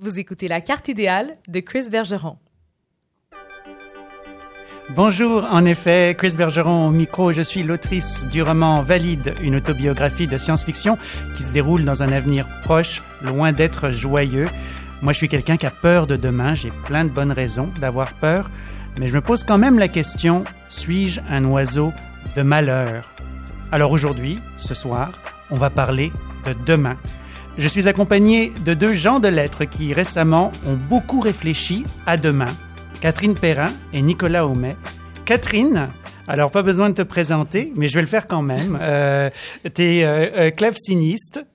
Vous écoutez La carte idéale de Chris Bergeron. Bonjour, en effet, Chris Bergeron au micro. Je suis l'autrice du roman Valide, une autobiographie de science-fiction qui se déroule dans un avenir proche, loin d'être joyeux. Moi, je suis quelqu'un qui a peur de demain. J'ai plein de bonnes raisons d'avoir peur. Mais je me pose quand même la question, suis-je un oiseau de malheur? Alors aujourd'hui, ce soir, on va parler de demain. Je suis accompagné de deux gens de lettres qui récemment ont beaucoup réfléchi à demain Catherine Perrin et Nicolas Aumet. Catherine, alors, pas besoin de te présenter, mais je vais le faire quand même. Euh, tu es euh, euh.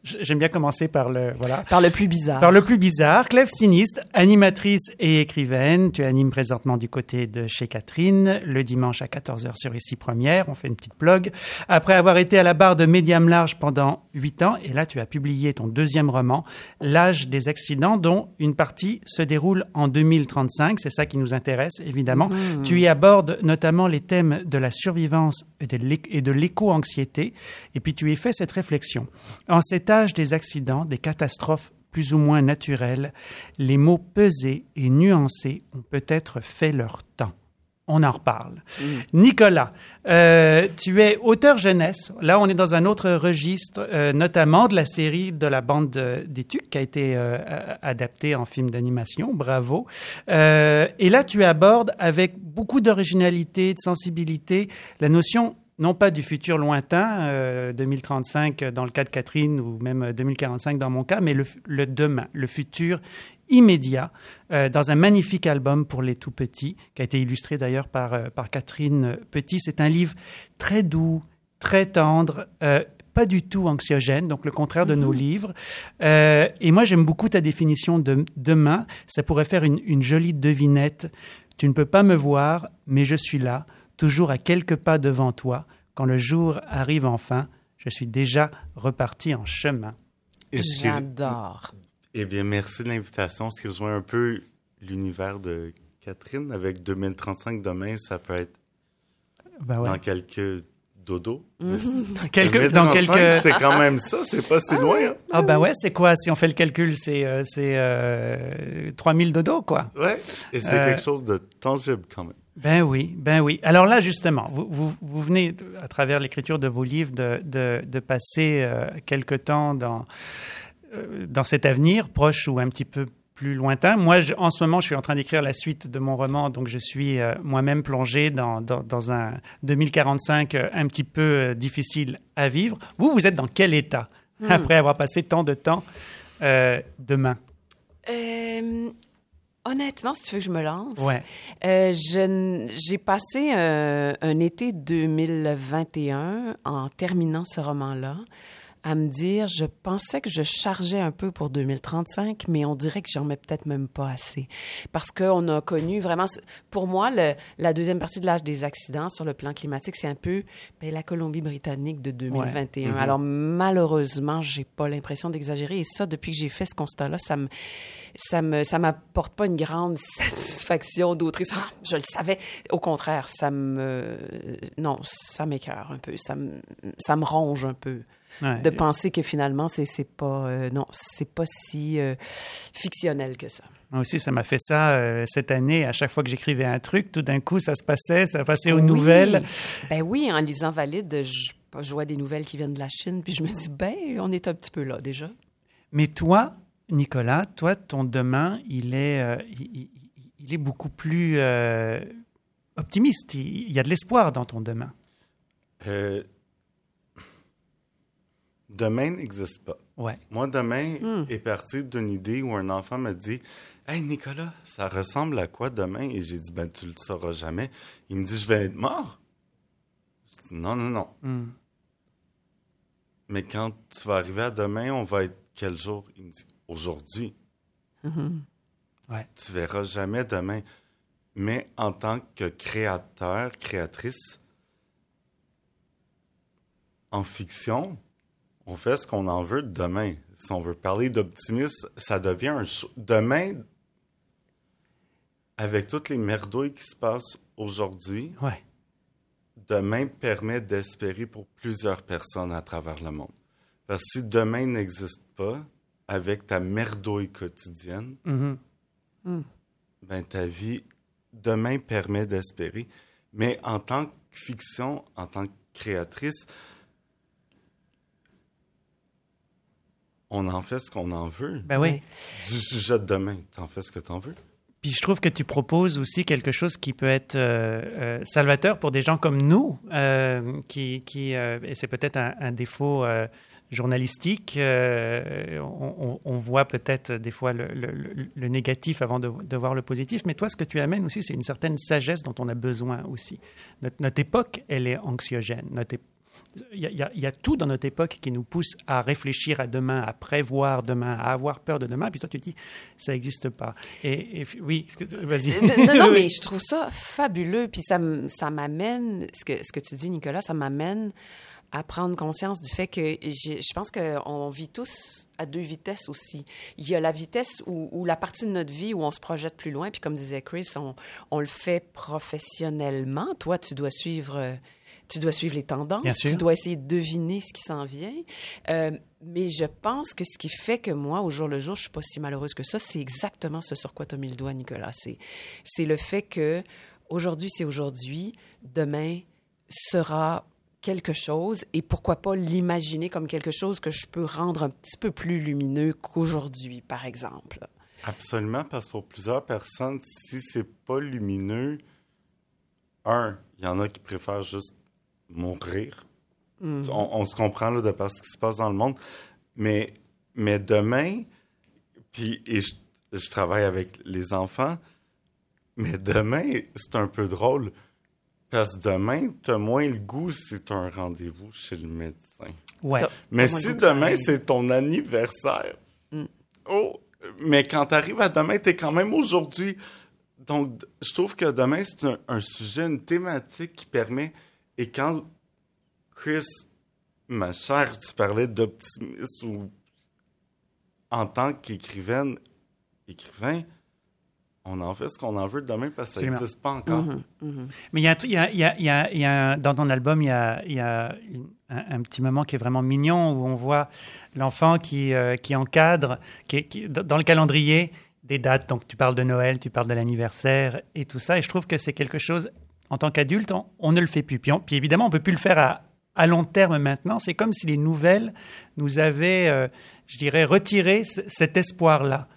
J'aime bien commencer par le voilà. Par le plus bizarre. Par le plus bizarre. Clève siniste, animatrice et écrivaine. Tu animes présentement du côté de chez Catherine le dimanche à 14h sur Ici Première. On fait une petite blog. Après avoir été à la barre de Médiam Large pendant huit ans, et là tu as publié ton deuxième roman, L'âge des accidents, dont une partie se déroule en 2035. C'est ça qui nous intéresse évidemment. Mmh. Tu y abordes notamment les thèmes de la survivance et de l'éco-anxiété, et puis tu y fais cette réflexion. En cet des accidents, des catastrophes plus ou moins naturelles, les mots pesés et nuancés ont peut-être fait leur temps on en reparle. Mm. Nicolas, euh, tu es auteur jeunesse. Là, on est dans un autre registre, euh, notamment de la série de la bande des Tucs qui a été euh, adaptée en film d'animation. Bravo. et là, tu abordes avec beaucoup d'originalité, de sensibilité, la notion non pas du futur lointain, 2035 dans le cas de Catherine ou même 2045 dans mon cas, mais le, le demain, le futur immédiat euh, dans un magnifique album pour les tout petits, qui a été illustré d'ailleurs par, euh, par Catherine Petit. C'est un livre très doux, très tendre, euh, pas du tout anxiogène, donc le contraire de nos mhm. livres. et moi, j'aime beaucoup ta définition de demain. Ça pourrait faire une, une jolie devinette. Tu ne peux pas me voir, mais je suis là, toujours à quelques pas devant toi. Quand le jour arrive enfin, je suis déjà reparti en chemin. J'adore. Eh bien, merci de l'invitation. Ce qui rejoint un peu l'univers de Catherine. Avec 2035 demain, ça peut être ben dans quelques dodo. Mhm. Quelques, dans quelques... C'est quand même ça, c'est pas si loin. Hein. Ah ben ouais, c'est quoi? Si on fait le calcul, c'est euh, c'est euh, 3000 dodo, quoi. Ouais, et c'est euh, quelque chose de tangible quand même. Ben oui, ben oui. Alors là, justement, vous, vous, vous venez, à travers l'écriture de vos livres, de, de, de passer euh, quelque temps dans euh, dans cet avenir, proche ou un petit peu plus lointain. Moi, en ce moment, je suis en train d'écrire la suite de mon roman, donc je suis euh, moi-même plongé dans, dans, un 2045 euh, un petit peu difficile à vivre. Vous, vous êtes dans quel état hmm. après avoir passé tant de temps demain? Honnêtement, si tu veux que je me lance, ouais. j'ai passé un été 2021 en terminant ce roman-là à me dire, je pensais que je chargeais un peu pour 2035, mais on dirait que j'en mets peut-être même pas assez. Parce qu'on a connu vraiment, pour moi, le, la deuxième partie de l'âge des accidents sur le plan climatique, c'est un peu ben, la Colombie-Britannique de 2021. Mm-hmm. Alors, malheureusement, j'ai pas l'impression d'exagérer. Et ça, depuis que j'ai fait ce constat-là, ça me, ça me, ça m'apporte pas une grande satisfaction d'autrice. Ah, je le savais. Au contraire, ça me, non, ça m'écœure un peu. Ça me, ça me ronge un peu de penser que finalement, c'est, c'est pas, euh, non, c'est pas si euh, fictionnel que ça. Moi aussi, ça m'a fait ça euh, cette année. À chaque fois que j'écrivais un truc, tout d'un coup, ça se passait, ça passait aux nouvelles. Ben oui, en lisant Valide, je, je, vois des nouvelles qui viennent de la Chine, puis je me dis, ben, on est un petit peu là déjà. Mais toi, Nicolas, toi, ton demain, il est, il, il, est beaucoup plus optimiste. Il, il, y a de l'espoir dans ton demain. Demain n'existe pas. Ouais. Moi, demain hmm. est parti d'une idée où un enfant me dit Hey Nicolas, ça ressemble à quoi demain Et j'ai dit Ben, tu le sauras jamais. Il me dit Je vais être mort. Je dis Non, non, non. Hmm. Mais quand tu vas arriver à demain, on va être quel jour Il me dit Aujourd'hui. Mm-hmm. ouais. Tu verras jamais demain. Mais en tant que créateur, créatrice, en fiction, on fait ce qu'on en veut demain. Si on veut parler d'optimisme, ça devient un demain avec toutes les merdouilles qui se passent aujourd'hui. Ouais. Demain permet d'espérer pour plusieurs personnes à travers le monde. Parce que si demain n'existe pas, avec ta merdouille quotidienne, Mhm. ben ta vie demain permet d'espérer. Mais en tant que fiction, en tant que créatrice, on en fait ce qu'on en veut. Ben oui. Du sujet de demain, t'en fais ce que t'en veux. Puis je trouve que tu proposes aussi quelque chose qui peut être euh, euh, salvateur pour des gens comme nous, euh, qui, qui et c'est peut-être un, un défaut journalistique. on, voit peut-être des fois le, le- le- le négatif avant de, de voir le positif, mais toi, ce que tu amènes aussi, c'est une certaine sagesse dont on a besoin aussi. Notre, notre époque, elle est anxiogène. Notre ép- il y, a, il y tout dans notre époque qui nous pousse à réfléchir à demain, à prévoir demain, à avoir peur de demain. Puis toi, tu dis, ça n'existe pas. Et, et- oui, vas-y. Euh, non, mais je trouve ça fabuleux. Puis ça, ça m'amène, ce que, ce que tu dis, Nicolas, ça m'amène à prendre conscience du fait que je pense qu'on vit tous à deux vitesses aussi. Il y a la vitesse où, où la partie de notre vie où on se projette plus loin, puis comme disait Chris, on, on le fait professionnellement. Toi, tu dois suivre... Tu dois suivre les tendances, tu dois essayer de deviner ce qui s'en vient. Euh, mais je pense que ce qui fait que moi, au jour le jour, je suis pas si malheureuse que ça, c'est exactement ce sur quoi tu as mis le doigt, Nicolas. C'est, c'est le fait que aujourd'hui, c'est aujourd'hui, demain sera quelque chose, et pourquoi pas l'imaginer comme quelque chose que je peux rendre un petit peu plus lumineux qu'aujourd'hui, par exemple. Absolument, parce que pour plusieurs personnes, si c'est pas lumineux, un, il y en a qui préfèrent juste mourir. Mm. On, on se comprend là, de par ce qui se passe dans le monde. Mais, mais demain, puis et je, je travaille avec les enfants, mais demain, c'est un peu drôle. Parce que demain, tu as moins le goût si tu un rendez-vous chez le médecin. Ouais. T'as- Mais t'as si demain, c'est ton anniversaire, Mm. oh, mais quand tu arrives à demain, tu es quand même aujourd'hui. Donc, je trouve que demain, c'est un, un sujet, une thématique qui permet. Et quand, Chris, ma chère, tu parlais d'optimisme ou en tant qu'écrivaine, écrivain, on en fait ce qu'on en veut demain parce que ça n'existe pas encore. Mais il y a, un truc- il y a, il y a, il y a, il y a un- dans ton album, il y a, il y a une- un, un petit moment qui est vraiment mignon où on voit l'enfant qui, euh, qui encadre, qui, qui- dans le calendrier, des dates. Donc tu parles de Noël, tu parles de l'anniversaire et tout ça. Et je trouve que c'est quelque chose, en tant qu'adulte, on, on ne le fait plus. Puis, on- puis évidemment, on peut plus le faire à, à long terme maintenant. C'est comme si les nouvelles nous avaient, euh, je dirais, retiré cet espoir-là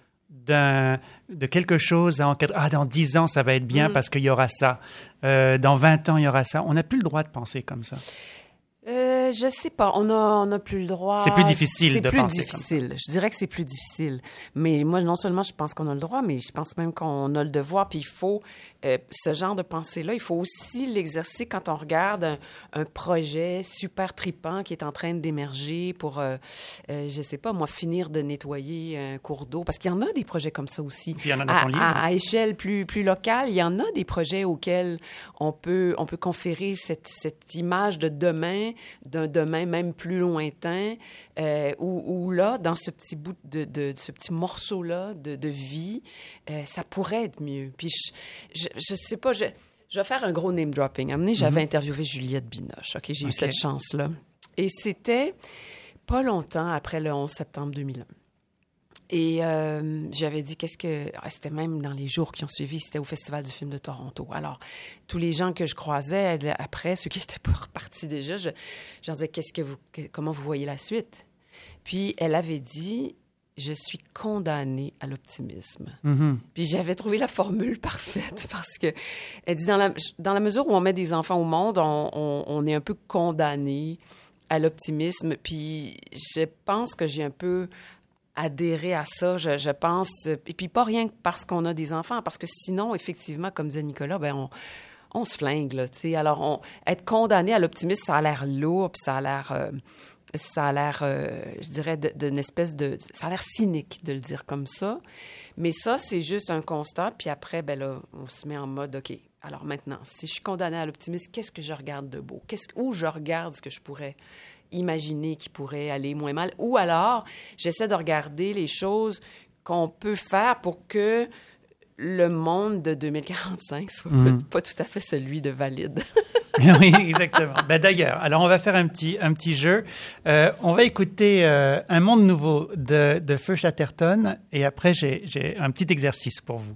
de quelque chose à encadrer. Ah, dans 10 ans, ça va être bien Mm. parce qu'il y aura ça. Euh, dans 20 ans, il y aura ça. On n'a plus le droit de penser comme ça. Euh, je sais pas. On a, on a plus le droit. C'est plus difficile C'est de plus penser comme difficile. Je dirais que c'est plus difficile. Mais moi, non seulement je pense qu'on a le droit, mais je pense même qu'on a le devoir. Puis il faut euh, ce genre de pensée-là. Il faut aussi l'exercer quand on regarde un, un projet super tripant qui est en train d'émerger pour, euh, euh, je sais pas, moi, finir de nettoyer un cours d'eau. Parce qu'il y en a des projets comme ça aussi. Puis il y en a dans à, ton livre. à- à échelle plus, plus locale, il y en a des projets auxquels on peut, on peut conférer cette, cette image de demain, d'un demain même plus lointain, euh, où, où là, dans ce petit bout de, de ce petit morceau-là de, de vie, euh, ça pourrait être mieux. Puis je, je, je sais pas, je, je vais faire un gros name dropping. À j'avais interviewé Juliette Binoche. Ok, j'ai eu cette chance-là. Et c'était pas longtemps après le 11 septembre 2001. Et euh, j'avais dit qu'est-ce que ah, c'était même dans les jours qui ont suivi, c'était au Festival du film de Toronto. Alors tous les gens que je croisais après, ceux qui étaient pas repartis déjà, je, je leur disais qu'est-ce que vous, que- comment vous voyez la suite? Puis elle avait dit je suis condamnée à l'optimisme. Mhm. Puis j'avais trouvé la formule parfaite parce que elle dit dans la, dans la mesure où on met des enfants au monde, on, on- on est un peu condamné à l'optimisme. Puis je pense que j'ai un peu adhéré à ça. Je, je pense, et puis pas rien que parce qu'on a des enfants, parce que sinon, effectivement, comme disait Nicolas, ben on, on se flingue là. Alors on, être condamné à l'optimisme, ça a l'air lourd, puis ça a l'air euh, euh, je dirais, d'une espèce de... Ça a l'air cynique de le dire comme ça. Mais ça, c'est juste un constat. Puis après, ben là, on se met en mode, OK, alors maintenant, si je suis condamné à l'optimisme, qu'est-ce que je regarde de beau? Qu'est-ce, où je regarde ce que je pourrais imaginer qui pourrait aller moins mal? Ou alors, j'essaie de regarder les choses qu'on peut faire pour que le monde de 2045 soit pas, pas tout à fait celui de valide. oui, exactement. Ben, D'ailleurs, alors on va faire un petit, un petit jeu. Euh, on va écouter euh, Un monde nouveau de, de Feu Chatterton et après j'ai un petit exercice pour vous.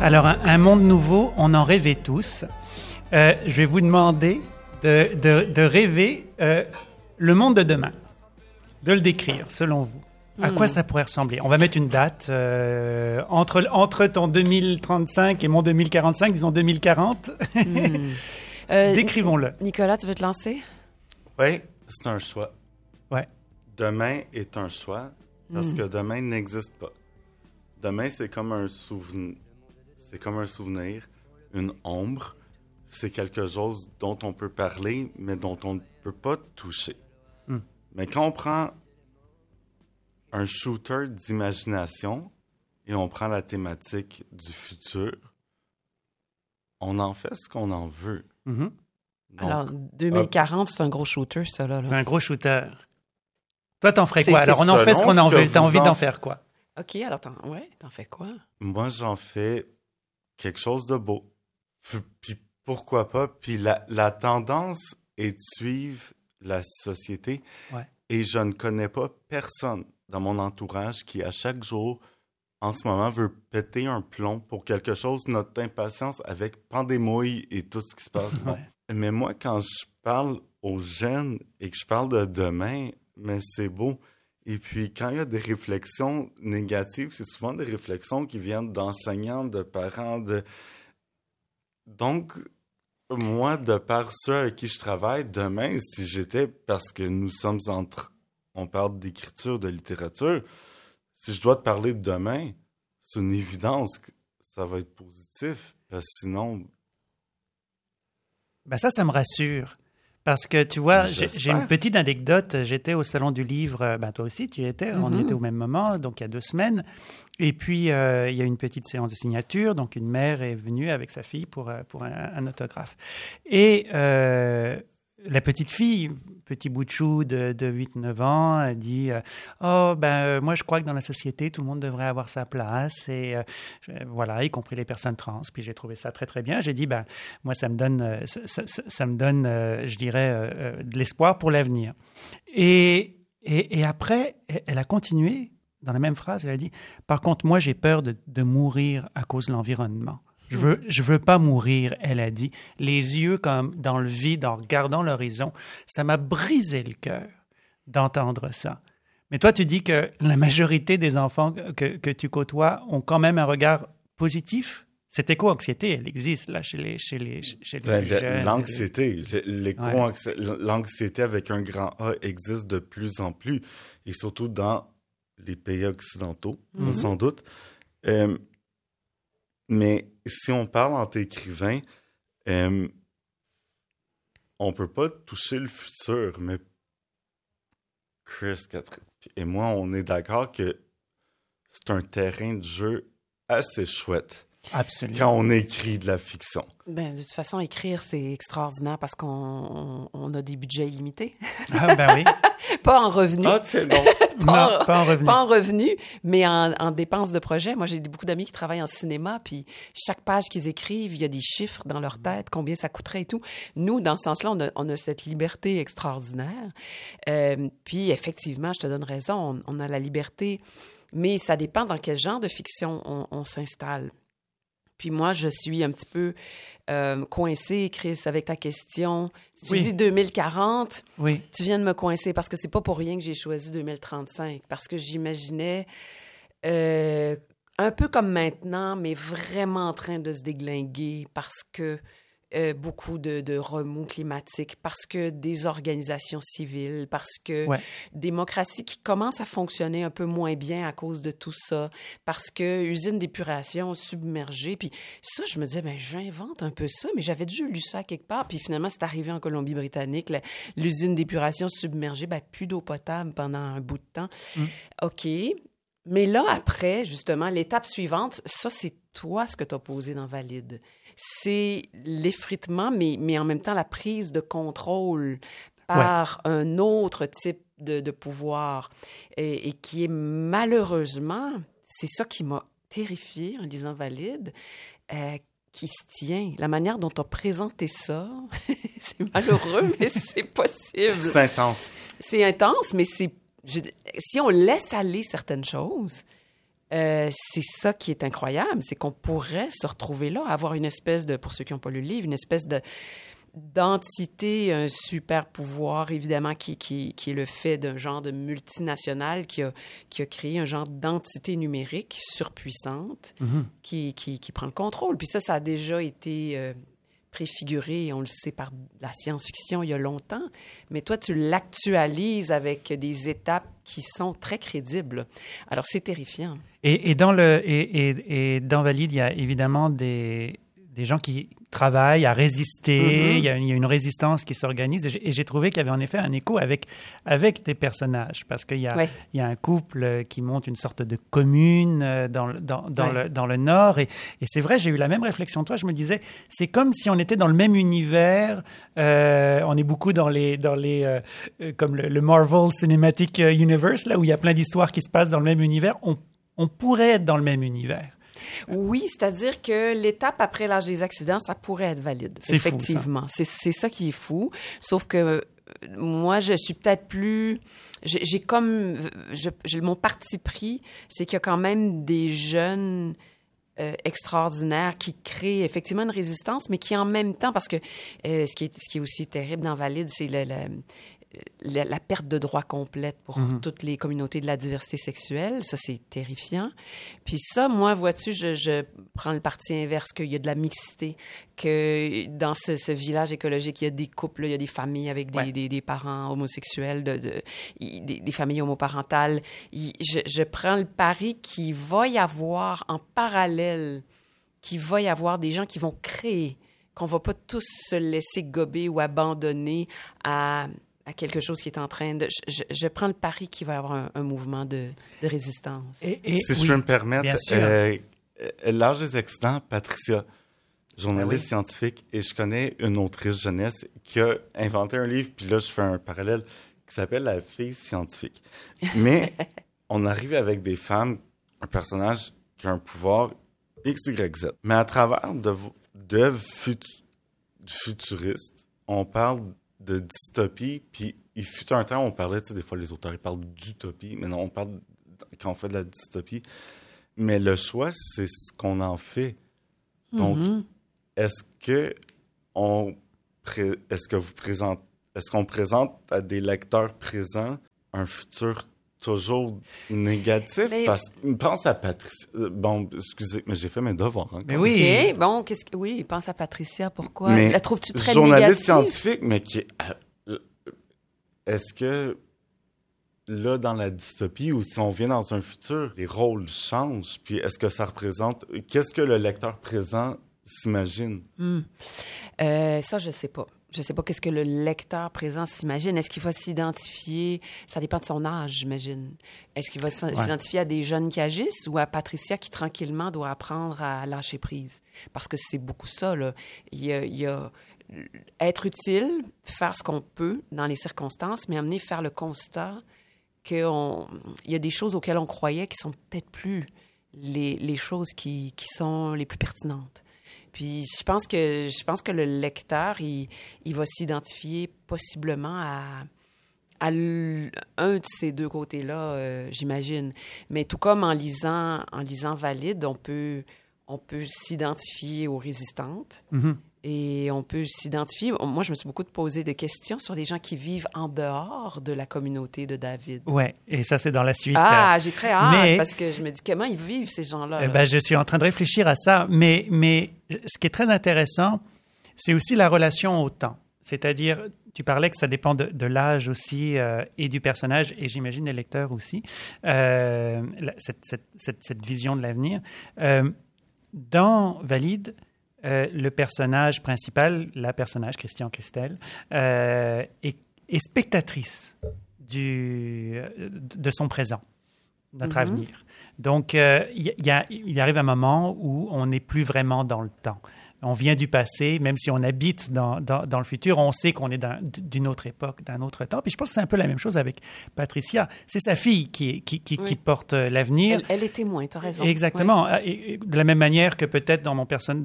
Alors, un, un monde nouveau, on en rêvait tous. Euh, je vais vous demander de, de, de rêver euh, le monde de demain, de le décrire selon vous. À quoi ça pourrait ressembler? On va mettre une date euh, entre, entre ton 2035 et mon 2045, disons 2040. Euh, Décrivons-le. Nicolas, tu veux te lancer? Oui, c'est un choix. Ouais. Demain est un choix parce que demain n'existe pas. Demain, c'est comme un souvenir. C'est comme un souvenir, une ombre. C'est quelque chose dont on peut parler, mais dont on ne peut pas toucher. Hmm. Mais quand on prend un shooter d'imagination et on prend la thématique du futur, on en fait ce qu'on en veut. Mhm. Donc, Alors, 2040, c'est un gros shooter, ça, là. là. C'est un gros shooter. Toi, t'en ferais quoi? Alors, on en fait ce qu'on en veut. T'as envie en- d'en faire quoi? OK, alors, t'en, ouais, t'en fais quoi? Moi, j'en fais quelque chose de beau. Puis pourquoi pas? Puis la, la tendance est de suivre la société. Ouais. Et je ne connais pas personne dans mon entourage qui, à chaque jour, en ce moment, veut péter un plomb pour quelque chose. Notre impatience avec pandémouille et tout ce qui se passe. Mais moi, quand je parle aux jeunes et que je parle de demain, mais c'est beau. Et puis, quand il y a des réflexions négatives, c'est souvent des réflexions qui viennent d'enseignants, de parents, de... Donc, moi, de par ceux avec qui je travaille, demain, si j'étais, parce que nous sommes entre... On parle d'écriture, de littérature, si je dois te parler de demain, c'est une évidence que ça va être positif. Parce que sinon, Ben ça, ça me rassure. Parce que tu vois, j'ai une petite anecdote. J'étais au salon du livre, euh, ben toi aussi, tu y étais, on y Mhm. était au même moment, donc il y a deux semaines. Et puis, euh, il y a eu une petite séance de signature, donc une mère est venue avec sa fille pour, euh, pour un, un autographe. Et euh, la petite fille, petit bout de chou de, de 8-9 ans, a dit euh, Oh, ben, euh, moi, je crois que dans la société, tout le monde devrait avoir sa place. Et euh, voilà, y compris les personnes trans. Puis j'ai trouvé ça très, très bien. J'ai dit Ben, moi, ça me donne, ça, me donne je dirais, de l'espoir pour l'avenir. Et, et, et après, elle a continué dans la même phrase. Elle a dit Par contre, moi, j'ai peur de, de mourir à cause de l'environnement. Je veux, je veux pas mourir, elle a dit, les yeux comme dans le vide en regardant l'horizon. Ça m'a brisé le cœur d'entendre ça. Mais toi, tu dis que la majorité des enfants que, que tu côtoies ont quand même un regard positif. Cette éco-anxiété, elle existe là chez les, chez les, chez les Ben, jeunes. L'anxiété, l'anxiété avec un grand A existe de plus en plus, et surtout dans les pays occidentaux, Mhm. sans doute. Euh, mais si on parle en écrivain, euh, on peut pas toucher le futur, mais Chris et moi, on est d'accord que c'est un terrain de jeu assez chouette Absolument. quand on écrit de la fiction. Ben, de toute façon, écrire, c'est extraordinaire parce qu'on on- on a des budgets illimités. Ah, ben oui. Pas en revenus. Ah, tiens, non. non, pas en revenu. Pas en revenus, mais en, en dépenses de projet. Moi, j'ai beaucoup d'amis qui travaillent en cinéma, puis chaque page qu'ils écrivent, il y a des chiffres dans leur tête, combien ça coûterait et tout. Nous, dans ce sens-là, on a, on a cette liberté extraordinaire. Euh, puis, effectivement, je te donne raison, on, on a la liberté, mais ça dépend dans quel genre de fiction on, on s'installe. Puis moi, je suis un petit peu euh, coincée, Chris, avec ta question. Si tu Oui. dis 2040, Oui. tu viens de me coincer parce que c'est pas pour rien que j'ai choisi 2035. Parce que j'imaginais euh, un peu comme maintenant, mais vraiment en train de se déglinguer parce que euh, beaucoup de, de remous climatiques, parce que des organisations civiles, parce que Ouais. démocratie qui commence à fonctionner un peu moins bien à cause de tout ça, parce que usine d'épuration submergée. Puis ça, je me disais, ben j'invente un peu ça, mais j'avais déjà lu ça quelque part. Puis finalement, c'est arrivé en Colombie-Britannique, l'usine d'épuration submergée, ben plus d'eau potable pendant un bout de temps. OK. Mais là, après, justement, l'étape suivante, ça, c'est toi ce que tu as posé dans Valide. C'est l'effritement, mais, mais en même temps la prise de contrôle par un autre type de, de pouvoir et, et qui est malheureusement, c'est ça qui m'a terrifiée en lisant Valide, euh, qui se tient. La manière dont tu as présenté ça, c'est malheureux, mais c'est possible. C'est intense. C'est intense, mais c'est. je- si on laisse aller certaines choses, euh, c'est ça qui est incroyable, c'est qu'on pourrait se retrouver là, avoir une espèce de, pour ceux qui n'ont pas lu le livre, une espèce de d'entité, un super pouvoir, évidemment, qui, qui, qui est le fait d'un genre de multinational qui a, qui a créé un genre d'entité numérique surpuissante qui, qui, qui prend le contrôle. Puis ça, ça a déjà été euh, préfiguré, on le sait, par la science-fiction il y a longtemps. Mais toi, tu l'actualises avec des étapes qui sont très crédibles. Alors, c'est terrifiant. Et, dans le et, et, et dans Valide, il y a évidemment des des gens qui travaillent à résister. Mhm. il, y a, il y a une résistance qui s'organise. Et j'ai- trouvé qu'il y avait en effet un écho avec avec des personnages parce qu'il y a il y a un couple qui monte une sorte de commune euh, dans le, dans, dans le, dans le nord. Et, et c'est vrai, j'ai eu la même réflexion toi. Je me disais, c'est comme si on était dans le même univers. Euh, on est beaucoup dans les, dans les euh, euh, comme le, le Marvel Cinematic euh, Universe, là où il y a plein d'histoires qui se passent dans le même univers. On, on pourrait être dans le même univers. Oui, c'est-à-dire que l'étape après l'âge des accidents, ça pourrait être valide. Ça. Effectivement. C'est c'est ça qui est fou. Sauf que euh, moi, je suis peut-être plus. J'ai comme. je- mon parti pris, c'est qu'il y a quand même des jeunes. euh, extraordinaires qui créent effectivement une résistance, mais qui en même temps, parce que euh, ce, qui est, ce qui est aussi terrible dans Valide, c'est le- le- la, la perte de droits complète pour toutes les communautés de la diversité sexuelle. Ça, c'est terrifiant. Puis ça, moi, vois-tu, je, je prends le parti inverse, qu'il y a de la mixité, que dans ce, ce village écologique, il y a des couples, il y a des familles avec des, Ouais. des, des parents homosexuels, de, de- il- des, des familles homoparentales. Je, je prends le pari qu'il va y avoir en parallèle, qu'il va y avoir des gens qui vont créer, qu'on va pas tous se laisser gober ou abandonner à à quelque chose qui est en train de... Je, je- prends le pari qu'il va y avoir un, un mouvement de, de résistance. Et, et- Si oui. je peux me permettre, euh, euh, l'âge des accidents, Patricia, journaliste Ben oui. scientifique, et je connais une autrice jeunesse qui a inventé un livre, puis là, je fais un parallèle, qui s'appelle La fille scientifique. Mais on arrive avec des femmes, un personnage qui a un pouvoir X, Y, Z. Mais à travers de- d'œuvres futu- futuristes, on parle de dystopie, puis il fut un temps où on parlait, tu sais, des fois les auteurs ils parlent d'utopie, mais non, on parle quand on fait de la dystopie. Mais le choix, c'est ce qu'on en fait. Donc, Mhm. est-ce que on est-ce que vous présentez est-ce qu'on présente à des lecteurs présents un futur toujours négatif Mais- parce que pense à Patricia euh, bon excusez mais j'ai fait mes devoirs hein, Mais oui. OK, bon, qu'est-ce que... Oui, pense à Patricia, pourquoi? Mais la trouves-tu très journaliste négative? scientifique, mais qui. euh, Est-ce que là, dans la dystopie, ou si on vient dans un futur, les rôles changent? Puis est-ce que ça représente. Qu'est-ce que le lecteur présent s'imagine? Euh, ça, je sais pas. Je sais pas qu'est-ce que le lecteur présent s'imagine. Est-ce qu'il va s'identifier... Ça dépend de son âge, j'imagine. Est-ce qu'il va s'identifier à des jeunes qui agissent ou à Patricia qui, tranquillement, doit apprendre à lâcher prise? Parce que c'est beaucoup ça, là. Il y a... il y a être utile, faire ce qu'on peut dans les circonstances, mais amener faire le constat qu'il y a des choses auxquelles on croyait qui sont peut-être plus les, les choses qui, qui sont les plus pertinentes. Puis je pense que je pense que le lecteur, il, il va s'identifier possiblement à, un de ces deux côtés-là, euh, j'imagine. Mais tout comme en lisant en lisant Valide, on peut on peut s'identifier aux résistantes. Mhm. Et on peut s'identifier. Moi, je me suis beaucoup posé des questions sur les gens qui vivent en dehors de la communauté de David. Ouais, et ça c'est dans la suite. Ah, j'ai très hâte Mais- parce que je me dis comment ils vivent ces gens-là? Eh ben, je suis en train de réfléchir à ça, mais, mais ce qui est très intéressant, c'est aussi la relation au temps. C'est-à-dire, tu parlais que ça dépend de, de l'âge aussi euh, et du personnage, et j'imagine des lecteurs aussi, euh, cette, cette, cette, cette vision de l'avenir. Euh, dans Valide, euh, le personnage principal, la personnage Christian Christel, euh, est, est spectatrice du, de son présent, notre Mhm. avenir. Donc, euh, il arrive un moment où on n'est plus vraiment dans le temps. On vient du passé, même si on habite dans, dans, dans le futur, on sait qu'on est d'un- d'une autre époque, d'un autre temps. Puis je pense que c'est un peu la même chose avec Patricia. C'est sa fille qui, qui, qui, Oui. qui porte euh, l'avenir. Elle, elle est témoin, tu as raison. Exactement. Et- et de la même manière que peut-être dans mon personne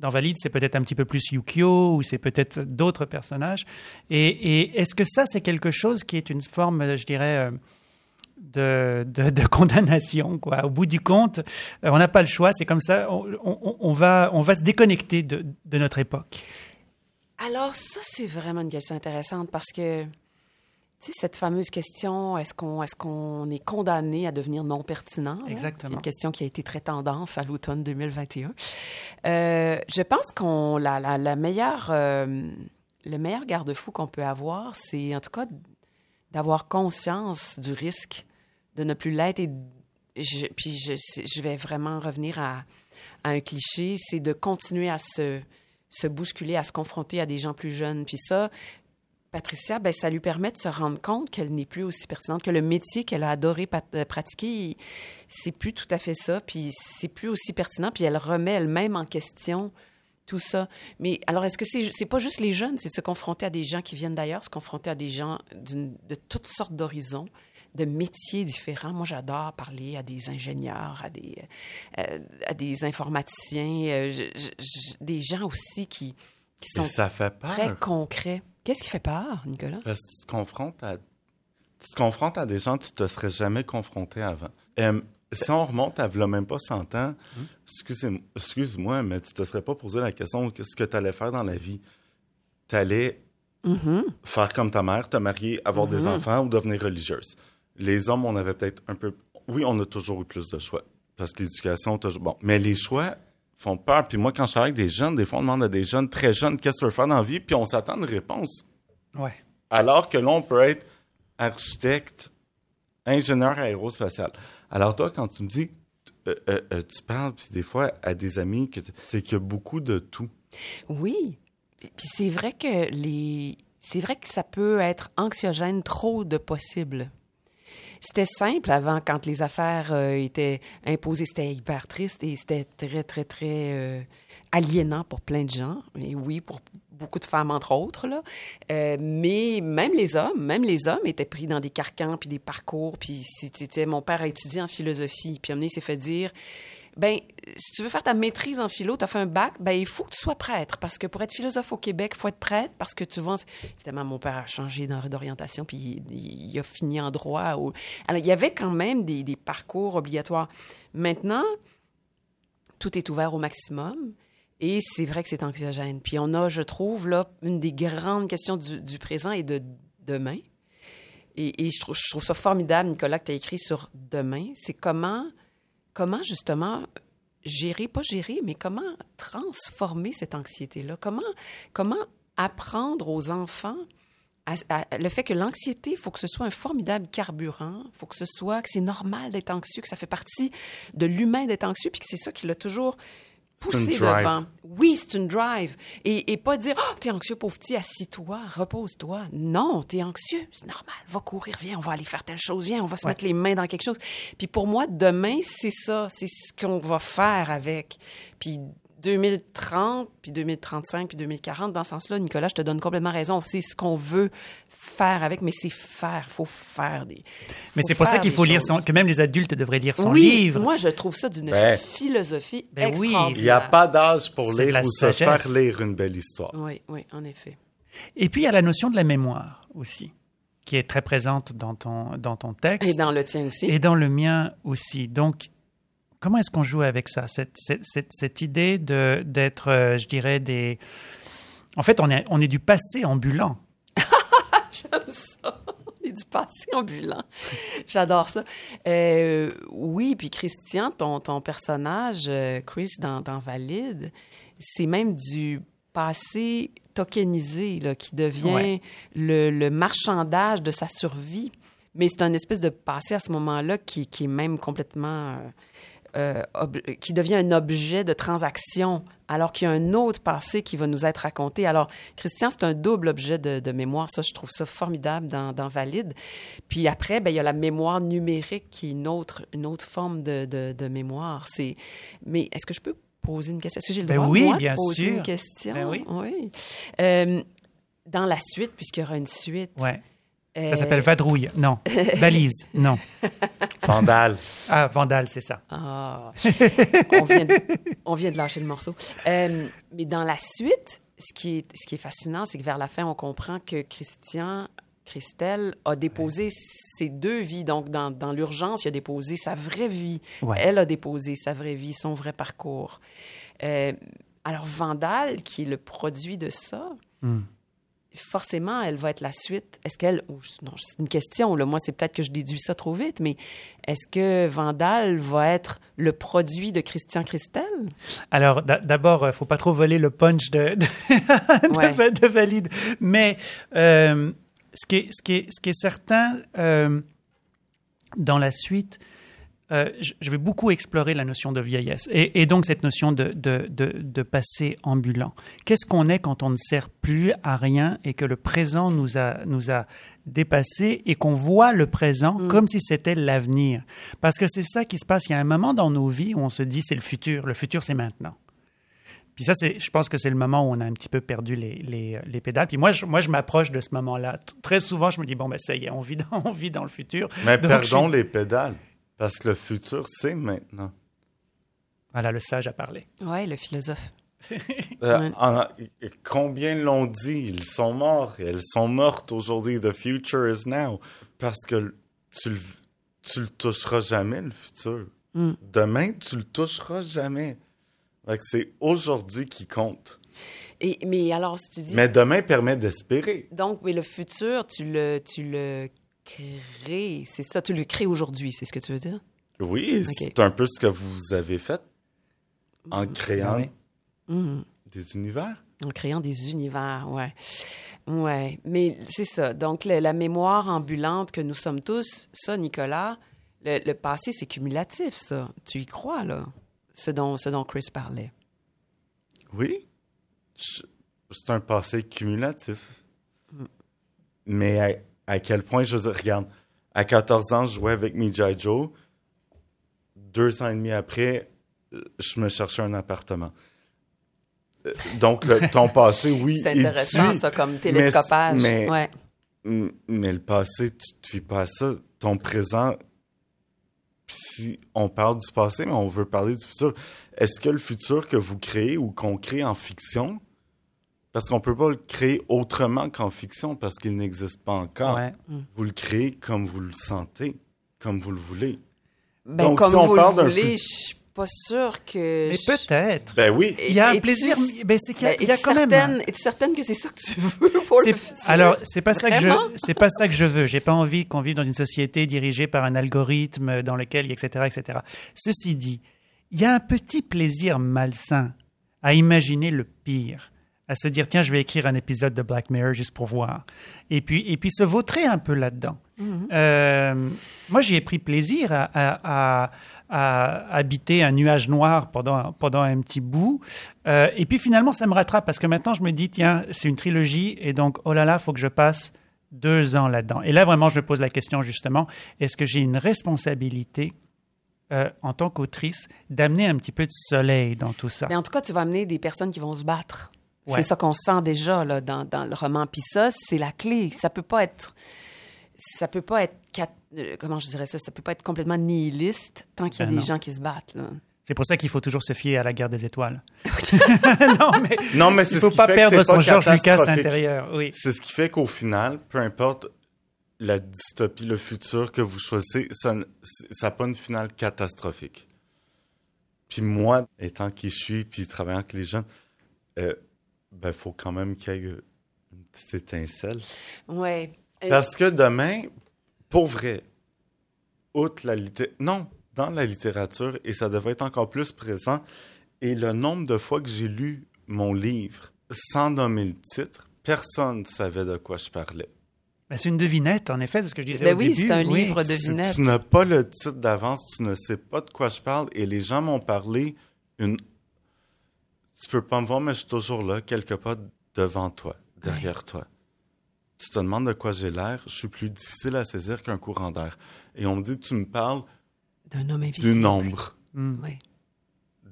dans, Valide, c'est peut-être un petit peu plus Yukio ou c'est peut-être d'autres personnages. Et, est-ce que ça, c'est quelque chose qui est une forme, je dirais, euh, de, de, condamnation quoi? Au bout du compte, euh, on n'a pas le choix. C'est comme ça. On, on- va, on va se déconnecter de, de notre époque. Alors, ça, c'est vraiment une question intéressante parce que, sais, cette fameuse question, est-ce qu'on est, qu'on est condamné à devenir non pertinent? Exactement. Une question qui a été très tendance à l'automne 2021. Euh, je pense qu'on la, la, la meilleure, euh, le meilleur garde-fou qu'on peut avoir, c'est en tout cas d'avoir conscience du risque de ne plus l'être. Et je, puis je, je vais vraiment revenir à, à un cliché, c'est de continuer à se, se bousculer, à se confronter à des gens plus jeunes. Puis ça, Patricia, ben, ça lui permet de se rendre compte qu'elle n'est plus aussi pertinente, que le métier qu'elle a adoré euh, pratiquer, c'est plus tout à fait ça, puis c'est plus aussi pertinent, puis elle remet elle-même en question tout ça. Mais alors, est-ce que c'est pas juste les jeunes, c'est de se confronter à des gens qui viennent d'ailleurs, se confronter à des gens de toutes sortes d'horizons, de métiers différents. Moi, j'adore parler à des ingénieurs, à des, euh, à des informaticiens, euh, je- je- je- des gens aussi qui, qui sont ça fait peur. très concrets. Qu'est-ce qui fait peur, Nicolas? Parce que tu te confrontes à, tu te confrontes à des gens que tu te serais jamais confronté avant. Euh, si on remonte à même pas 100 ans, excusez- excuse-moi, mais tu te serais pas posé la question qu'est-ce que tu allais faire dans la vie? Tu allais Mhm. faire comme ta mère, te marier, avoir des Mhm. enfants ou devenir religieuse. Les hommes, on avait peut-être un peu... Oui, on a toujours eu plus de choix. Parce que l'éducation, toujours... Bon, mais les choix font peur. Puis moi, quand je travaille avec des jeunes, des fois, on demande à des jeunes très jeunes qu'est-ce que tu veux faire dans la vie, puis on s'attend à une réponse. Ouais. Alors que là, on peut être architecte, ingénieur aérospatial. Alors toi, quand tu me dis, euh, euh, euh, tu parles, puis des fois, à des amis, que c'est qu'il y a beaucoup de tout. Oui. Puis c'est vrai que les. C'est vrai que ça peut être anxiogène, trop de possibles. C'était simple avant, quand les affaires euh, étaient imposées, c'était hyper triste et c'était très, très, très euh, aliénant pour plein de gens. Et oui, pour beaucoup de femmes, entre autres. Là. Euh, mais même les hommes, même les hommes étaient pris dans des carcans puis des parcours. Puis c'était mon père a étudié en philosophie. Puis il s'est fait dire ben, si tu veux faire ta maîtrise en philo, tu as fait un bac, ben, il faut que tu sois prêtre. Parce que pour être philosophe au Québec, faut être prêtre parce que tu vas. Évidemment, mon père a changé d'or- d'orientation, puis il, a fini en droit. Alors, il y avait quand même des, parcours obligatoires. Maintenant, tout est ouvert au maximum. Et c'est vrai que c'est anxiogène. Puis on a, je trouve, là, une des grandes questions du, présent et de demain. Et, et je, trouve, je trouve ça formidable, Nicolas, que tu as écrit sur demain. C'est comment, comment justement gérer, pas gérer, mais comment transformer cette anxiété-là? Comment, comment apprendre aux enfants à- le fait que l'anxiété, il faut que ce soit un formidable carburant, il faut que ce soit, que c'est normal d'être anxieux, que ça fait partie de l'humain d'être anxieux, puis que c'est ça qui l'a toujours Drive. devant. Oui, c'est une drive. Et, et pas dire, oh, t'es anxieux, pauvre petit, assis-toi, repose-toi. Non, t'es anxieux, c'est normal. Va courir, viens, on va aller faire telle chose, viens, on va se Ouais. mettre les mains dans quelque chose. Puis pour moi, demain, c'est ça, c'est ce qu'on va faire avec. Puis 2030, puis 2035, puis 2040, dans ce sens-là, Nicolas, je te donne complètement raison. C'est ce qu'on veut faire avec, mais c'est faire. Il faut faire des. Mais c'est pour ça qu'il faut lire son, que même les adultes devraient lire son oui, livre. Moi, je trouve ça d'une Ben. philosophie Ben oui. Il n'y a pas d'âge pour lire ou se faire lire une belle histoire. Oui, oui, en effet. Et puis il y a la notion de la mémoire aussi, qui est très présente dans ton, dans ton texte. Et dans le tien aussi. Et dans le mien aussi. Donc, comment est-ce qu'on joue avec ça? Cette, cette, cette, cette idée de d'être, euh, je dirais, des. En fait, on est, on est du passé ambulant. J'aime ça. On est du passé ambulant. J'adore ça. Euh, oui, puis Christian, ton, ton personnage, euh, Chris, dans, dans Valide, c'est même du passé tokenisé là, qui devient Ouais. le, le marchandage de sa survie. Mais c'est un espèce de passé à ce moment-là qui, qui est même complètement... euh, euh, qui devient un objet de transaction, alors qu'il y a un autre passé qui va nous être raconté. Alors, Christian, c'est un double objet de, de mémoire. Ça, je trouve ça formidable dans, dans Valide. Puis après, ben, il y a la mémoire numérique qui est une autre, une autre forme de, de, de mémoire. C'est... Mais est-ce que je peux poser une question? Est-ce que j'ai le Ben droit, oui, moi, bien de poser sûr. une question? Ben oui. oui. Euh, dans la suite, puisqu'il y aura une suite... Ouais. Ça s'appelle vadrouille. Non. Valise. Non. Vandal. Ah, vandale, c'est ça. Ah, on vient, de, on vient de lâcher le morceau. Euh, mais dans la suite, ce qui est, ce qui est fascinant, c'est que vers la fin, on comprend que Christian, Christelle, a déposé ses deux vies. Donc, dans, dans l'urgence, il a déposé sa vraie vie. Ouais. Elle a déposé sa vraie vie, son vrai parcours. Euh, alors, Vandal, qui est le produit de ça, Hmm. Forcément, elle va être la suite. Est-ce qu'elle. Non, c'est une question. Là. Moi, c'est peut-être que je déduis ça trop vite, mais est-ce que Vandal va être le produit de Christian Christel? Alors, d'a- d'abord, euh, faut pas trop voler le punch de, de, de- Ouais. de Valide. Mais euh, ce, qui est, ce, qui est, ce qui est certain, euh, dans la suite, euh, je vais beaucoup explorer la notion de vieillesse et, et donc cette notion de, de, de, de passé ambulant. Qu'est-ce qu'on est quand on ne sert plus à rien et que le présent nous a, nous a dépassé et qu'on voit le présent comme si c'était l'avenir? Parce que c'est ça qui se passe. Il y a un moment dans nos vies où on se dit c'est le futur. Le futur, c'est maintenant. Puis ça, c'est, je pense que c'est le moment où on a un petit peu perdu les, les, les pédales. Puis moi, je, moi, je m'approche de ce moment-là. Très souvent, je me dis, bon, ben ça y est, on vit dans, on vit dans le futur. Mais Donc, perdons je- les pédales. Parce que le futur, c'est maintenant. Voilà, le sage a parlé. Oui, le philosophe. Euh, Ouais. en- combien l'ont dit? Ils sont morts. et Elles sont mortes aujourd'hui. The future is now. Parce que tu le, tu le toucheras jamais, le futur. Mm. Demain, tu le toucheras jamais. C'est aujourd'hui qui compte. Et, mais alors, si tu dis. Mais demain permet d'espérer. Donc, mais le futur, tu le, tu le crées. C'est ça, tu le crées aujourd'hui, c'est ce que tu veux dire? Oui, c'est un peu ce que vous avez fait en créant Ah oui. Mhm. des univers. En créant des univers, ouais. Ouais, mais c'est ça. Donc, le- la mémoire ambulante que nous sommes tous, ça, Nicolas, le, le passé, c'est cumulatif, ça. Tu y crois, là? Ce dont, ce dont Chris parlait. Oui, c'est un passé cumulatif. Mais à, quel point, je veux dire, regarde, à 14 ans, je jouais avec Mijai Joe. Deux ans et demi après, je me cherchais un appartement. Euh, Donc, le- ton passé, oui, C'est intéressant, ça, comme télescopage. mais- ouais. Mais le passé, tu te fies pas à ça. Ton présent, si on parle du passé, mais on veut parler du futur, est-ce que le futur que vous créez ou qu'on crée en fiction, parce qu'on peut pas le créer autrement qu'en fiction parce qu'il n'existe pas encore, Ouais. vous le créez comme vous le sentez, comme vous le voulez. Ben, Donc, comme si on vous parle le d'un voulez, fut- je suis pas sûre que... Mais je- peut-être. Ben oui. Il y a un plaisir. Ben, c'est qu'il y a, Ben, il y a es-tu quand même. Es-tu certaine que c'est ça que tu veux pour C'est- le futur? Alors, c'est pas ça que je, c'est pas ça que je veux. J'ai pas envie qu'on vive dans une société dirigée par un algorithme dans lequel, etc., etc. Ceci dit, il y a un petit plaisir malsain à imaginer le pire, à se dire tiens, je vais écrire un épisode de Black Mirror juste pour voir, et puis et puis se vautrer un peu là-dedans. Euh, moi, j'y ai pris plaisir à, à- à- à habiter un nuage noir pendant, pendant un petit bout. Euh, et puis finalement, ça me rattrape parce que maintenant, je me dis, tiens, c'est une trilogie et donc, oh là là, faut que je passe deux ans là-dedans. Et là, vraiment, je me pose la question justement, est-ce que j'ai une responsabilité euh, en tant qu'autrice d'amener un petit peu de soleil dans tout ça? Mais en tout cas, tu vas amener des personnes qui vont se battre. Ouais. C'est ça qu'on sent déjà là, dans, dans le roman. Puis ça, c'est la clé. Ça peut pas être... Ça peut pas être... euh, Comment je dirais ça? Ça peut pas être complètement nihiliste tant qu'il y a Ben des non. gens qui se battent. Là. C'est pour ça qu'il faut toujours se fier à la guerre des étoiles. non, mais Non, mais il ne faut pas perdre son George Lucas intérieur. Oui. C'est ce qui fait qu'au final, peu importe la dystopie, le futur que vous choisissez, ça n'a pas une finale catastrophique. Puis moi, étant qui je suis, puis travaillant avec les jeunes, euh, ben, faut quand même qu'il y ait une petite étincelle. Ouais. Euh, Parce que demain, pour vrai, outre la littérature, non, dans la littérature, et ça devrait être encore plus présent, et le nombre de fois que j'ai lu mon livre sans nommer le titre, personne ne savait de quoi je parlais. Ben, c'est une devinette, en effet, c'est ce que je disais Ben au oui, début. c'est un Oui. livre de Si devinette. tu n'as pas le titre d'avance, tu ne sais pas de quoi je parle, et les gens m'ont parlé une... Tu peux pas me voir, mais je suis toujours là, quelque part devant toi, derrière toi. Tu te demandes de quoi j'ai l'air, je suis plus difficile à saisir qu'un courant d'air. Et on me dit, tu me parles D'un homme invisible. du nombre, Hmm. Oui.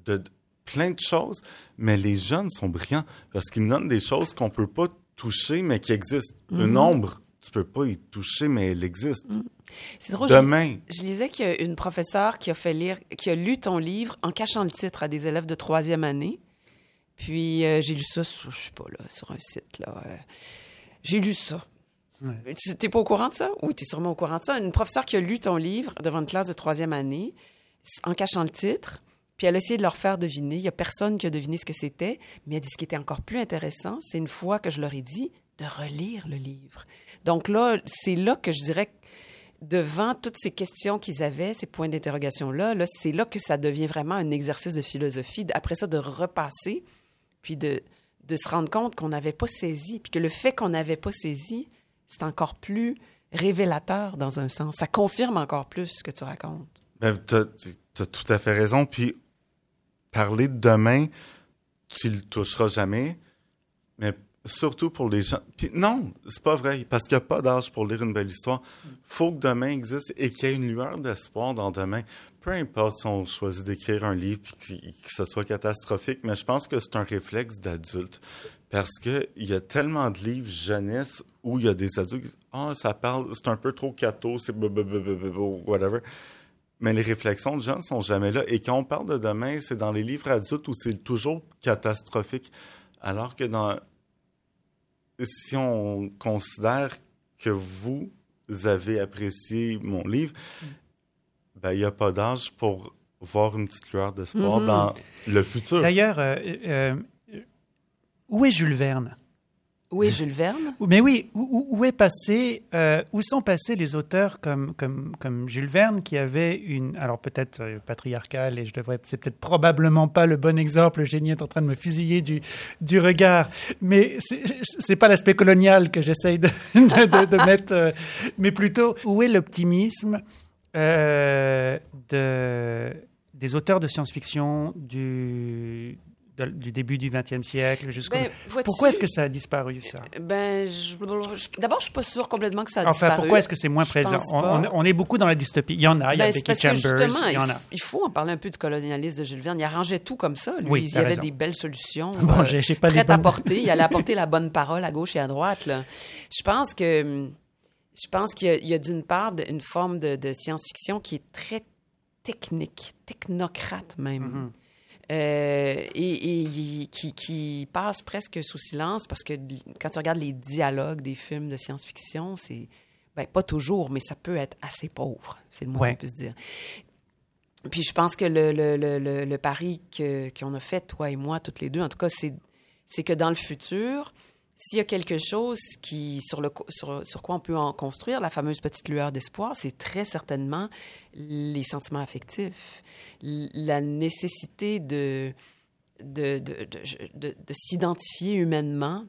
de de plein de choses, mais les jeunes sont brillants parce qu'ils me donnent des choses qu'on peut pas toucher, mais qui existent. Le Mhm. nombre, tu peux pas y toucher, mais elle existe. C'est drôle. je- Demain, Je lisais qu'il y a une professeure qui a fait lire, qui a lu ton livre en cachant le titre à des élèves de troisième année. Puis euh, j'ai lu ça, sur, je sais pas là, sur un site là. euh, j'ai lu ça. Ouais. Tu t'es pas au courant de ça? Oui, tu es sûrement au courant de ça. Une professeure qui a lu ton livre devant une classe de troisième année en cachant le titre. Puis elle a essayé de leur faire deviner. Il y a personne qui a deviné ce que c'était. Mais elle dit ce qui était encore plus intéressant, c'est une fois que je leur ai dit de relire le livre. Donc là, c'est là que je dirais devant toutes ces questions qu'ils avaient, ces points d'interrogation-là, là, c'est là que ça devient vraiment un exercice de philosophie. Après ça, de repasser, puis de, se rendre compte qu'on n'avait pas saisi, puis que le fait qu'on n'avait pas saisi, c'est encore plus révélateur dans un sens. Ça confirme encore plus ce que tu racontes. Ben, t'as, t'as tout à fait raison. Puis, parler de demain, tu le toucheras jamais. Mais surtout pour les gens. Puis, non, c'est pas vrai. Parce qu'il n'y a pas d'âge pour lire une belle histoire. faut que demain existe et qu'il y ait une lueur d'espoir dans demain. Peu importe si on choisit d'écrire un livre qu'il- que ce soit catastrophique, mais je pense que c'est un réflexe d'adulte. Parce qu'il y a tellement de livres jeunesse où il y a des adultes qui disent Ah, ça parle, c'est un peu trop cato, c'est whatever. Mais les réflexions de jeunes sont jamais là. Et quand on parle de demain, c'est dans les livres adultes où c'est toujours catastrophique. Alors que. Si on considère que vous avez apprécié mon livre, il n'y a pas d'âge pour voir une petite lueur d'espoir Mhm. dans le futur. D'ailleurs, euh, euh, où est Jules Verne? Où est Jules Verne? Mais oui, où, est passé, euh, où sont passés les auteurs comme, comme, comme Jules Verne qui avait une, alors peut-être euh, patriarcale et je devrais, c'est peut-être probablement pas le bon exemple. Eugénie est en train de me fusiller du, du regard, mais c'est, c'est pas l'aspect colonial que j'essaye de, de, de- de mettre, euh, mais plutôt où est l'optimisme euh, de, des auteurs de science-fiction du, de- du début du XXe siècle jusqu'au. Ben, pourquoi est-ce que ça a disparu ça? Ben, je- d'abord, je suis pas sûre complètement que ça a Enfin, disparu. pourquoi est-ce que c'est moins Je présent? on, est beaucoup dans la dystopie. Il y en a, il y a Ben, Becky parce que Chambers, justement, il y en a. il faut en parler un peu du colonialisme de Jules Verne. Il arrangeait tout comme ça. Lui. Oui, il y avait raison. des belles solutions. Bon, euh, pas prêtes à porter. Il allait apporter la bonne parole à gauche et à droite. Là. Je pense que je pense qu'il y a, d'une part une forme de, de science-fiction qui est très technique, technocrate même. Mhm. Euh, et, et qui, qui passe presque sous silence parce que quand tu regardes les dialogues des films de science-fiction, c'est ben, pas toujours, mais ça peut être assez pauvre, c'est le moins Ouais. qu'on puisse dire. Puis je pense que le, le, le, le, le pari que- qu'on a fait, toi et moi, toutes les deux, en tout cas, c'est que dans le futur, s'il y a quelque chose sur, le, quoi on peut en construire, la fameuse petite lueur d'espoir, c'est très certainement les sentiments affectifs, la nécessité de, de, de, de, de- de s'identifier humainement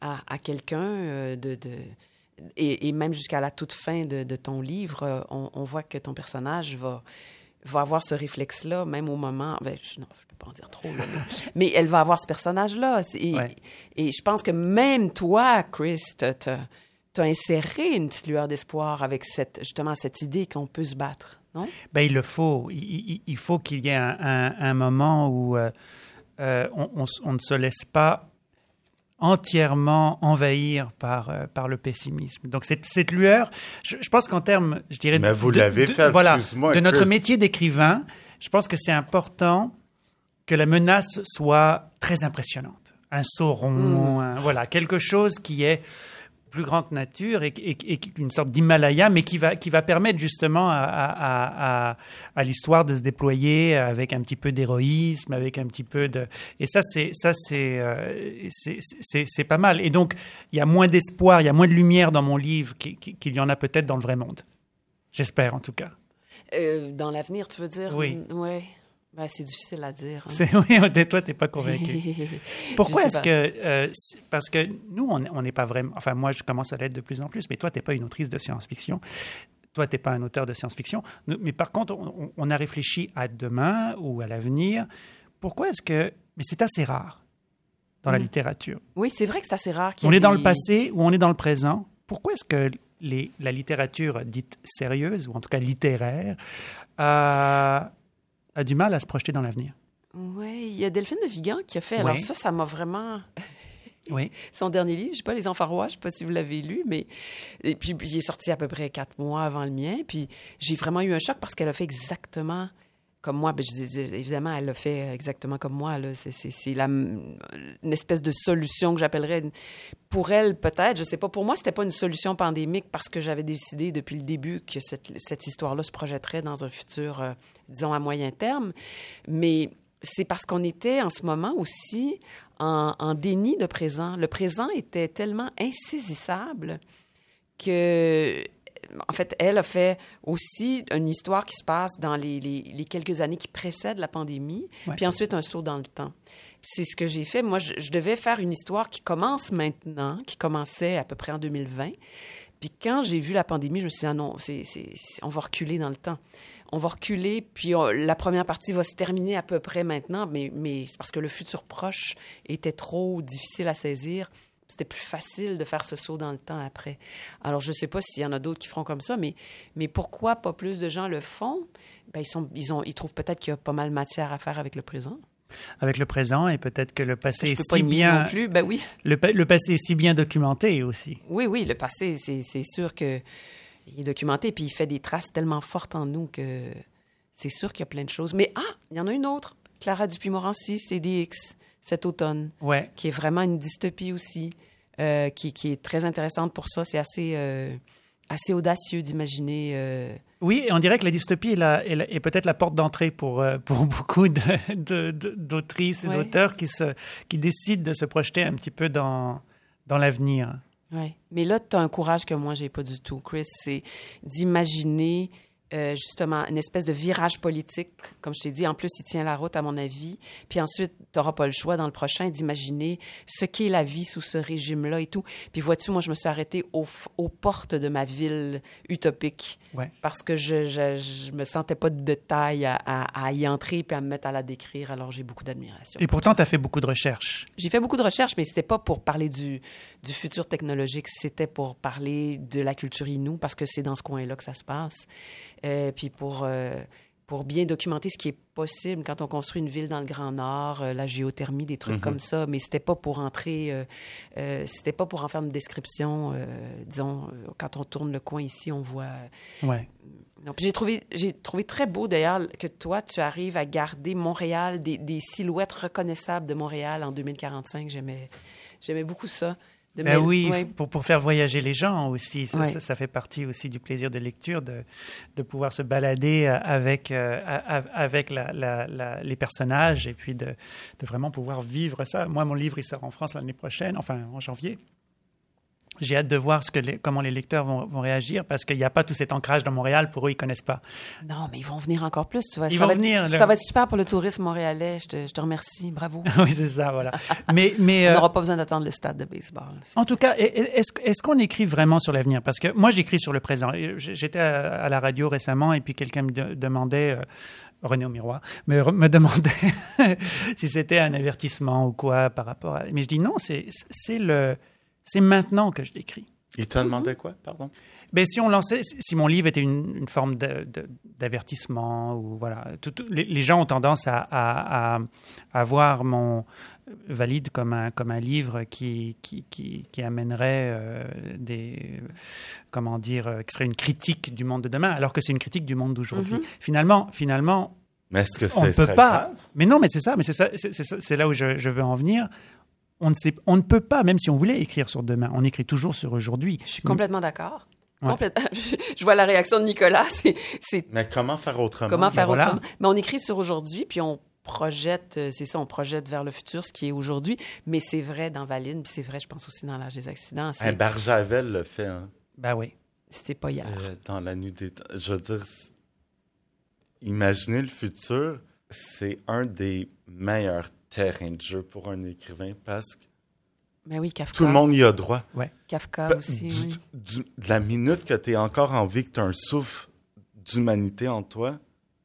à, quelqu'un, euh, de, et, même jusqu'à la toute fin de, ton livre, euh, on voit que ton personnage va, va avoir ce réflexe-là, même au moment. Ben, je, non, je peux pas en dire trop, là, mais, elle va avoir ce personnage-là. Et, Ouais. et je pense que même toi, Chris, t'as as, inséré une petite lueur d'espoir avec cette, justement cette idée qu'on peut se battre, non? Ben, il le faut. Il, il- il faut qu'il y ait un, un- un moment où euh, euh, on, on ne se laisse pas entièrement envahir par, euh, par le pessimisme. Donc cette, cette lueur, je, je pense qu'en termes, je dirais, Mais vous de- l'avez de- fait, voilà, de notre Chris. métier d'écrivain, je pense que c'est important que la menace soit très impressionnante. Un sauron, un- voilà, quelque chose qui est plus grande nature et, une sorte d'Himalaya, mais qui va, qui va permettre justement à, à, l'histoire de se déployer avec un petit peu d'héroïsme, avec un petit peu de... Et ça, c'est, ça c'est, c'est, pas mal. Et donc, il y a moins d'espoir, il y a moins de lumière dans mon livre qu'il y en a peut-être dans le vrai monde. J'espère, en tout cas. Euh, dans l'avenir, tu veux dire? Oui. Ouais. Ben, c'est difficile à dire. Hein. Oui, toi, tu n'es pas convaincu. Pourquoi est-ce que. Euh, parce que nous, on n'est pas vraiment. Enfin, moi, je commence à l'être de plus en plus, mais toi, tu n'es pas une autrice de science-fiction. Toi, tu n'es pas un auteur de science-fiction. Mais par contre, on, a réfléchi à demain ou à l'avenir. Pourquoi est-ce que. Mais c'est assez rare dans la mm. littérature. Oui, c'est vrai que c'est assez rare. On est dans le passé ou on est dans le présent. Pourquoi est-ce que les, la littérature dite sérieuse, ou en tout cas littéraire, a a du mal à se projeter dans l'avenir. Oui, il y a Delphine de Vigan qui a fait. Alors ça, ça m'a vraiment. Oui. Son dernier livre, je sais pas, Les Enfants rois, je sais pas si vous l'avez lu, mais. Et puis, il est sorti à peu près quatre mois avant le mien. Puis, j'ai vraiment eu un choc parce qu'elle a fait exactement comme moi. Ben, évidemment, elle l'a fait exactement comme moi. C'est une espèce de solution que j'appellerais pour elle, peut-être. Je sais pas. Pour moi, c'était pas une solution pandémique parce que j'avais décidé depuis le début que cette, histoire-là se projetterait dans un futur, euh, disons, à moyen terme. Mais c'est parce qu'on était en ce moment aussi en, déni de présent. Le présent était tellement insaisissable que en fait, elle a fait aussi une histoire qui se passe dans les, quelques années qui précèdent la pandémie, puis ensuite un saut dans le temps. C'est ce que j'ai fait. Moi, je, devais faire une histoire qui commence maintenant, qui commençait à peu près en 2020. Puis quand j'ai vu la pandémie, je me suis dit, ah non, on va reculer dans le temps. On va reculer, puis la première partie va se terminer à peu près maintenant, mais, mais c'est parce que le futur proche était trop difficile à saisir c'était plus facile de faire ce saut dans le temps après. Alors, je ne sais pas s'il y en a d'autres qui feront comme ça, mais, mais pourquoi pas plus de gens le font? Ben, ils, sont, ils, ont, ils trouvent peut-être qu'il y a pas mal de matière à faire avec le présent. Avec le présent et peut-être que le passé est si bien. Non plus. Ben oui. Le, le, passé est si bien documenté aussi. Oui, oui, le passé, c'est sûr que il est documenté puis il fait des traces tellement fortes en nous que c'est sûr qu'il y a plein de choses. Mais ah, il y en a une autre. Clara Dupuis-Morancy, CDX cet automne, ouais. qui est vraiment une dystopie aussi, euh, qui, qui, est très intéressante pour ça. C'est assez, euh, assez audacieux d'imaginer. Euh, oui, on dirait que la dystopie est, la, est, peut-être la porte d'entrée pour, pour beaucoup d'autrices et d'auteurs qui, se, qui décident de se projeter un petit peu dans, dans l'avenir. Oui, mais là, tu as un courage que moi, j'ai pas du tout, Chris. C'est d'imaginer euh, justement une espèce de virage politique, comme je t'ai dit. En plus, il tient la route, à mon avis. Puis ensuite, tu n'auras pas le choix dans le prochain d'imaginer ce qu'est la vie sous ce régime-là et tout. Puis vois-tu, moi, je me suis arrêtée aux portes de ma ville utopique ouais. parce que je, je, me sentais pas de détails à, à, y entrer puis à me mettre à la décrire. Alors, j'ai beaucoup d'admiration. Et pourtant, tu as fait beaucoup de recherches. J'ai fait beaucoup de recherches, mais c'était pas pour parler du, du futur technologique, c'était pour parler de la culture Innu parce que c'est dans ce coin-là que ça se passe. Euh, puis pour, euh, pour bien documenter ce qui est possible quand on construit une ville dans le Grand Nord, euh, la géothermie, des trucs mhm. comme ça, mais c'était pas pour entrer, c'était pas pour en faire une description, disons, quand on tourne le coin ici, on voit... Ouais. J'ai trouvé, j'ai trouvé très beau d'ailleurs que toi, tu arrives à garder Montréal, des, des silhouettes reconnaissables de Montréal en 2045. J'aimais, j'aimais beaucoup ça. Ben oui, pour, pour faire voyager les gens aussi. Ça, ça, fait partie aussi du plaisir de lecture, de, de pouvoir se balader euh, avec, euh, avec la, la, les personnages et puis de, de vraiment pouvoir vivre ça. Moi, mon livre, il sort en France l'année prochaine, enfin en janvier. J'ai hâte de voir ce que comment les lecteurs vont, vont réagir parce qu'il n'y a pas tout cet ancrage dans Montréal. Pour eux, ils connaissent pas. Non, mais ils vont venir encore plus. Tu vois. Ils ça vont va venir. Être, Ça va être super pour le tourisme montréalais. Je te, je te remercie. Bravo. oui, c'est ça, voilà. mais, mais, On n'aura euh, pas besoin d'attendre le stade de baseball. En tout cas, est-ce est qu'on écrit vraiment sur l'avenir? Parce que moi, j'écris sur le présent. J'étais à, la radio récemment et puis quelqu'un me demandait... Euh, René au miroir, me, me demandait si c'était un avertissement ou quoi par rapport à... Mais je dis non, c'est le... C'est maintenant que je l'écris. Il t'a demandé quoi, pardon? Ben, si on lançait, si mon livre était une, forme d'avertissement ou voilà, les, gens ont tendance à, à, voir mon valide comme un comme un livre qui qui, qui, amènerait euh, des comment dire, euh, qui serait une critique du monde de demain, alors que c'est une critique du monde d'aujourd'hui. Mm-hmm. Finalement, finalement, mais est-ce que on ne peut pas. Mais non, mais c'est ça, mais c'est ça, c'est là où je, je veux en venir on ne, sait, on ne peut pas, même si on voulait écrire sur demain, on écrit toujours sur aujourd'hui. Je suis complètement d'accord. Ouais. Je vois la réaction de Nicolas. C'est, Mais comment faire autrement? comment faire Ben voilà. autrement? Mais on écrit sur aujourd'hui, puis on projette, euh, c'est ça, on projette vers le futur ce qui est aujourd'hui. Mais c'est vrai dans Valine, puis c'est vrai, je pense aussi dans l'âge des accidents. C'est, Hey, Barjavel le fait, hein, Ben oui. c'était pas hier. euh, dans la nuit des temps. Je veux dire, imaginez le futur, c'est un des meilleurs terrains de jeu pour un écrivain parce que Mais oui, Kafka. tout le monde y a droit. Kafka Pa- aussi, du- oui. du- de la minute que tu es encore en vie, que tu as un souffle d'humanité en toi,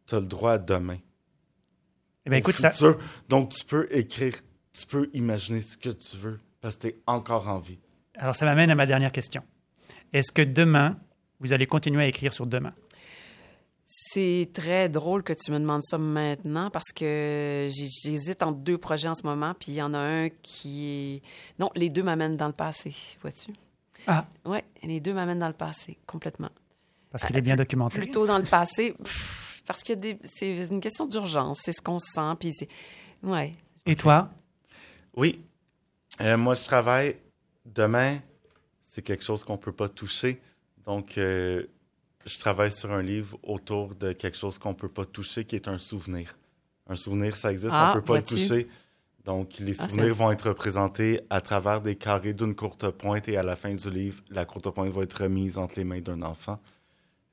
tu as le droit à demain. Eh ben au écoute, ça, futur. Donc, tu peux écrire, tu peux imaginer ce que tu veux parce que tu es encore en vie. alors ça m'amène à ma dernière question. Est-ce que demain, vous allez continuer à écrire sur demain? C'est très drôle que tu me demandes ça maintenant parce que j'ai- j'hésite entre deux projets en ce moment, puis il y en a un qui est... Non, les deux m'amènent dans le passé, vois-tu? Ah. Oui, les deux m'amènent dans le passé, complètement. Parce qu'il est bien documenté. Plutôt dans le passé, pff, parce que c'est une question d'urgence, c'est ce qu'on sent, puis c'est... Ouais. Et toi? Oui. Euh, moi, je travaille demain. C'est quelque chose qu'on peut pas toucher. Donc, euh, je travaille sur un livre autour de quelque chose qu'on peut pas toucher, qui est un souvenir. Un souvenir, ça existe, Ah, on peut pas le toucher. Donc, les Ah, souvenirs vont être représentés à travers des carrés d'une courte pointe et à la fin du livre, la courte pointe va être remise entre les mains d'un enfant,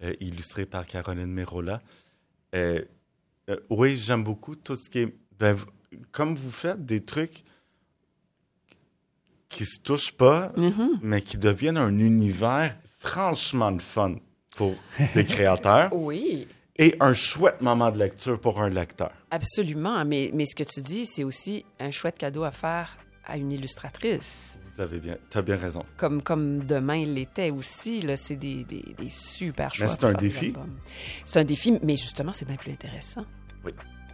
euh, illustré par Caroline Merola. Euh, euh, oui, j'aime beaucoup tout ce qui est... ben, comme vous faites des trucs qui se touchent pas, Mhm. mais qui deviennent un univers franchement de fun pour des créateurs Oui, et un chouette moment de lecture pour un lecteur. absolument. Mais, mais ce que tu dis, c'est aussi un chouette cadeau à faire à une illustratrice. Vous avez bien, tu as bien raison. comme, comme demain l'était aussi. Là, c'est des, des, des super choix. c'est pour un défi. C'est un défi, mais justement, c'est bien plus intéressant. Oui.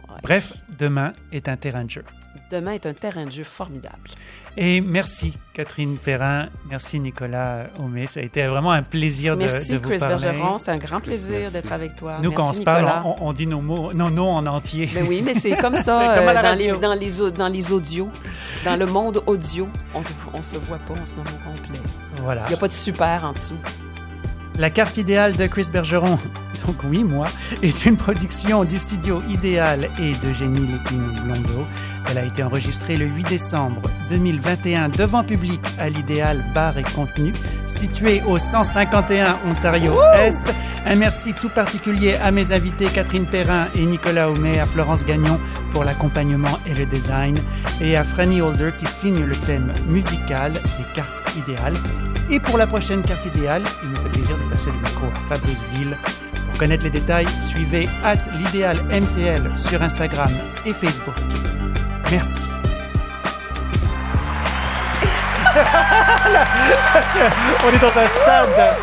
Ouais. Bref, demain est un terrain de jeu. Demain est un terrain de jeu formidable. Et merci Catherine Perrin, merci Nicolas Homé. Ça a été vraiment un plaisir de, Merci, de vous Chris parler. Bergeron. C'était un grand Chris, plaisir merci. d'être avec toi. Nous, Merci, quand on se parle, on, on dit nos mots, nos noms en entier. Ben oui, mais c'est comme C'est ça comme euh, dans, les, dans, les, dans les audios. Dans le monde audio, on se, on se voit pas, on se nomme au complet. Voilà. Il n'y a pas de super en dessous. La carte idéale de Chris Bergeron, donc oui, moi, est une production du studio Idéal et d'Eugénie Lépine-Blondeau. Elle a été enregistrée le 8 décembre 2021 devant public à l'Idéal Bar et Contenu, situé au 151 Ontario Est. Un merci tout particulier à mes invités Catherine Perrin et Nicolas Homé, à Florence Gagnon pour l'accompagnement et le design, et à Franny Holder qui signe le thème musical des cartes idéales. Et pour la prochaine carte idéale, il me fait plaisir de passer le micro à Fabrice Ville. Pour connaître les détails, suivez at l'idéal MTL sur Instagram et Facebook. Merci. On est dans un stade.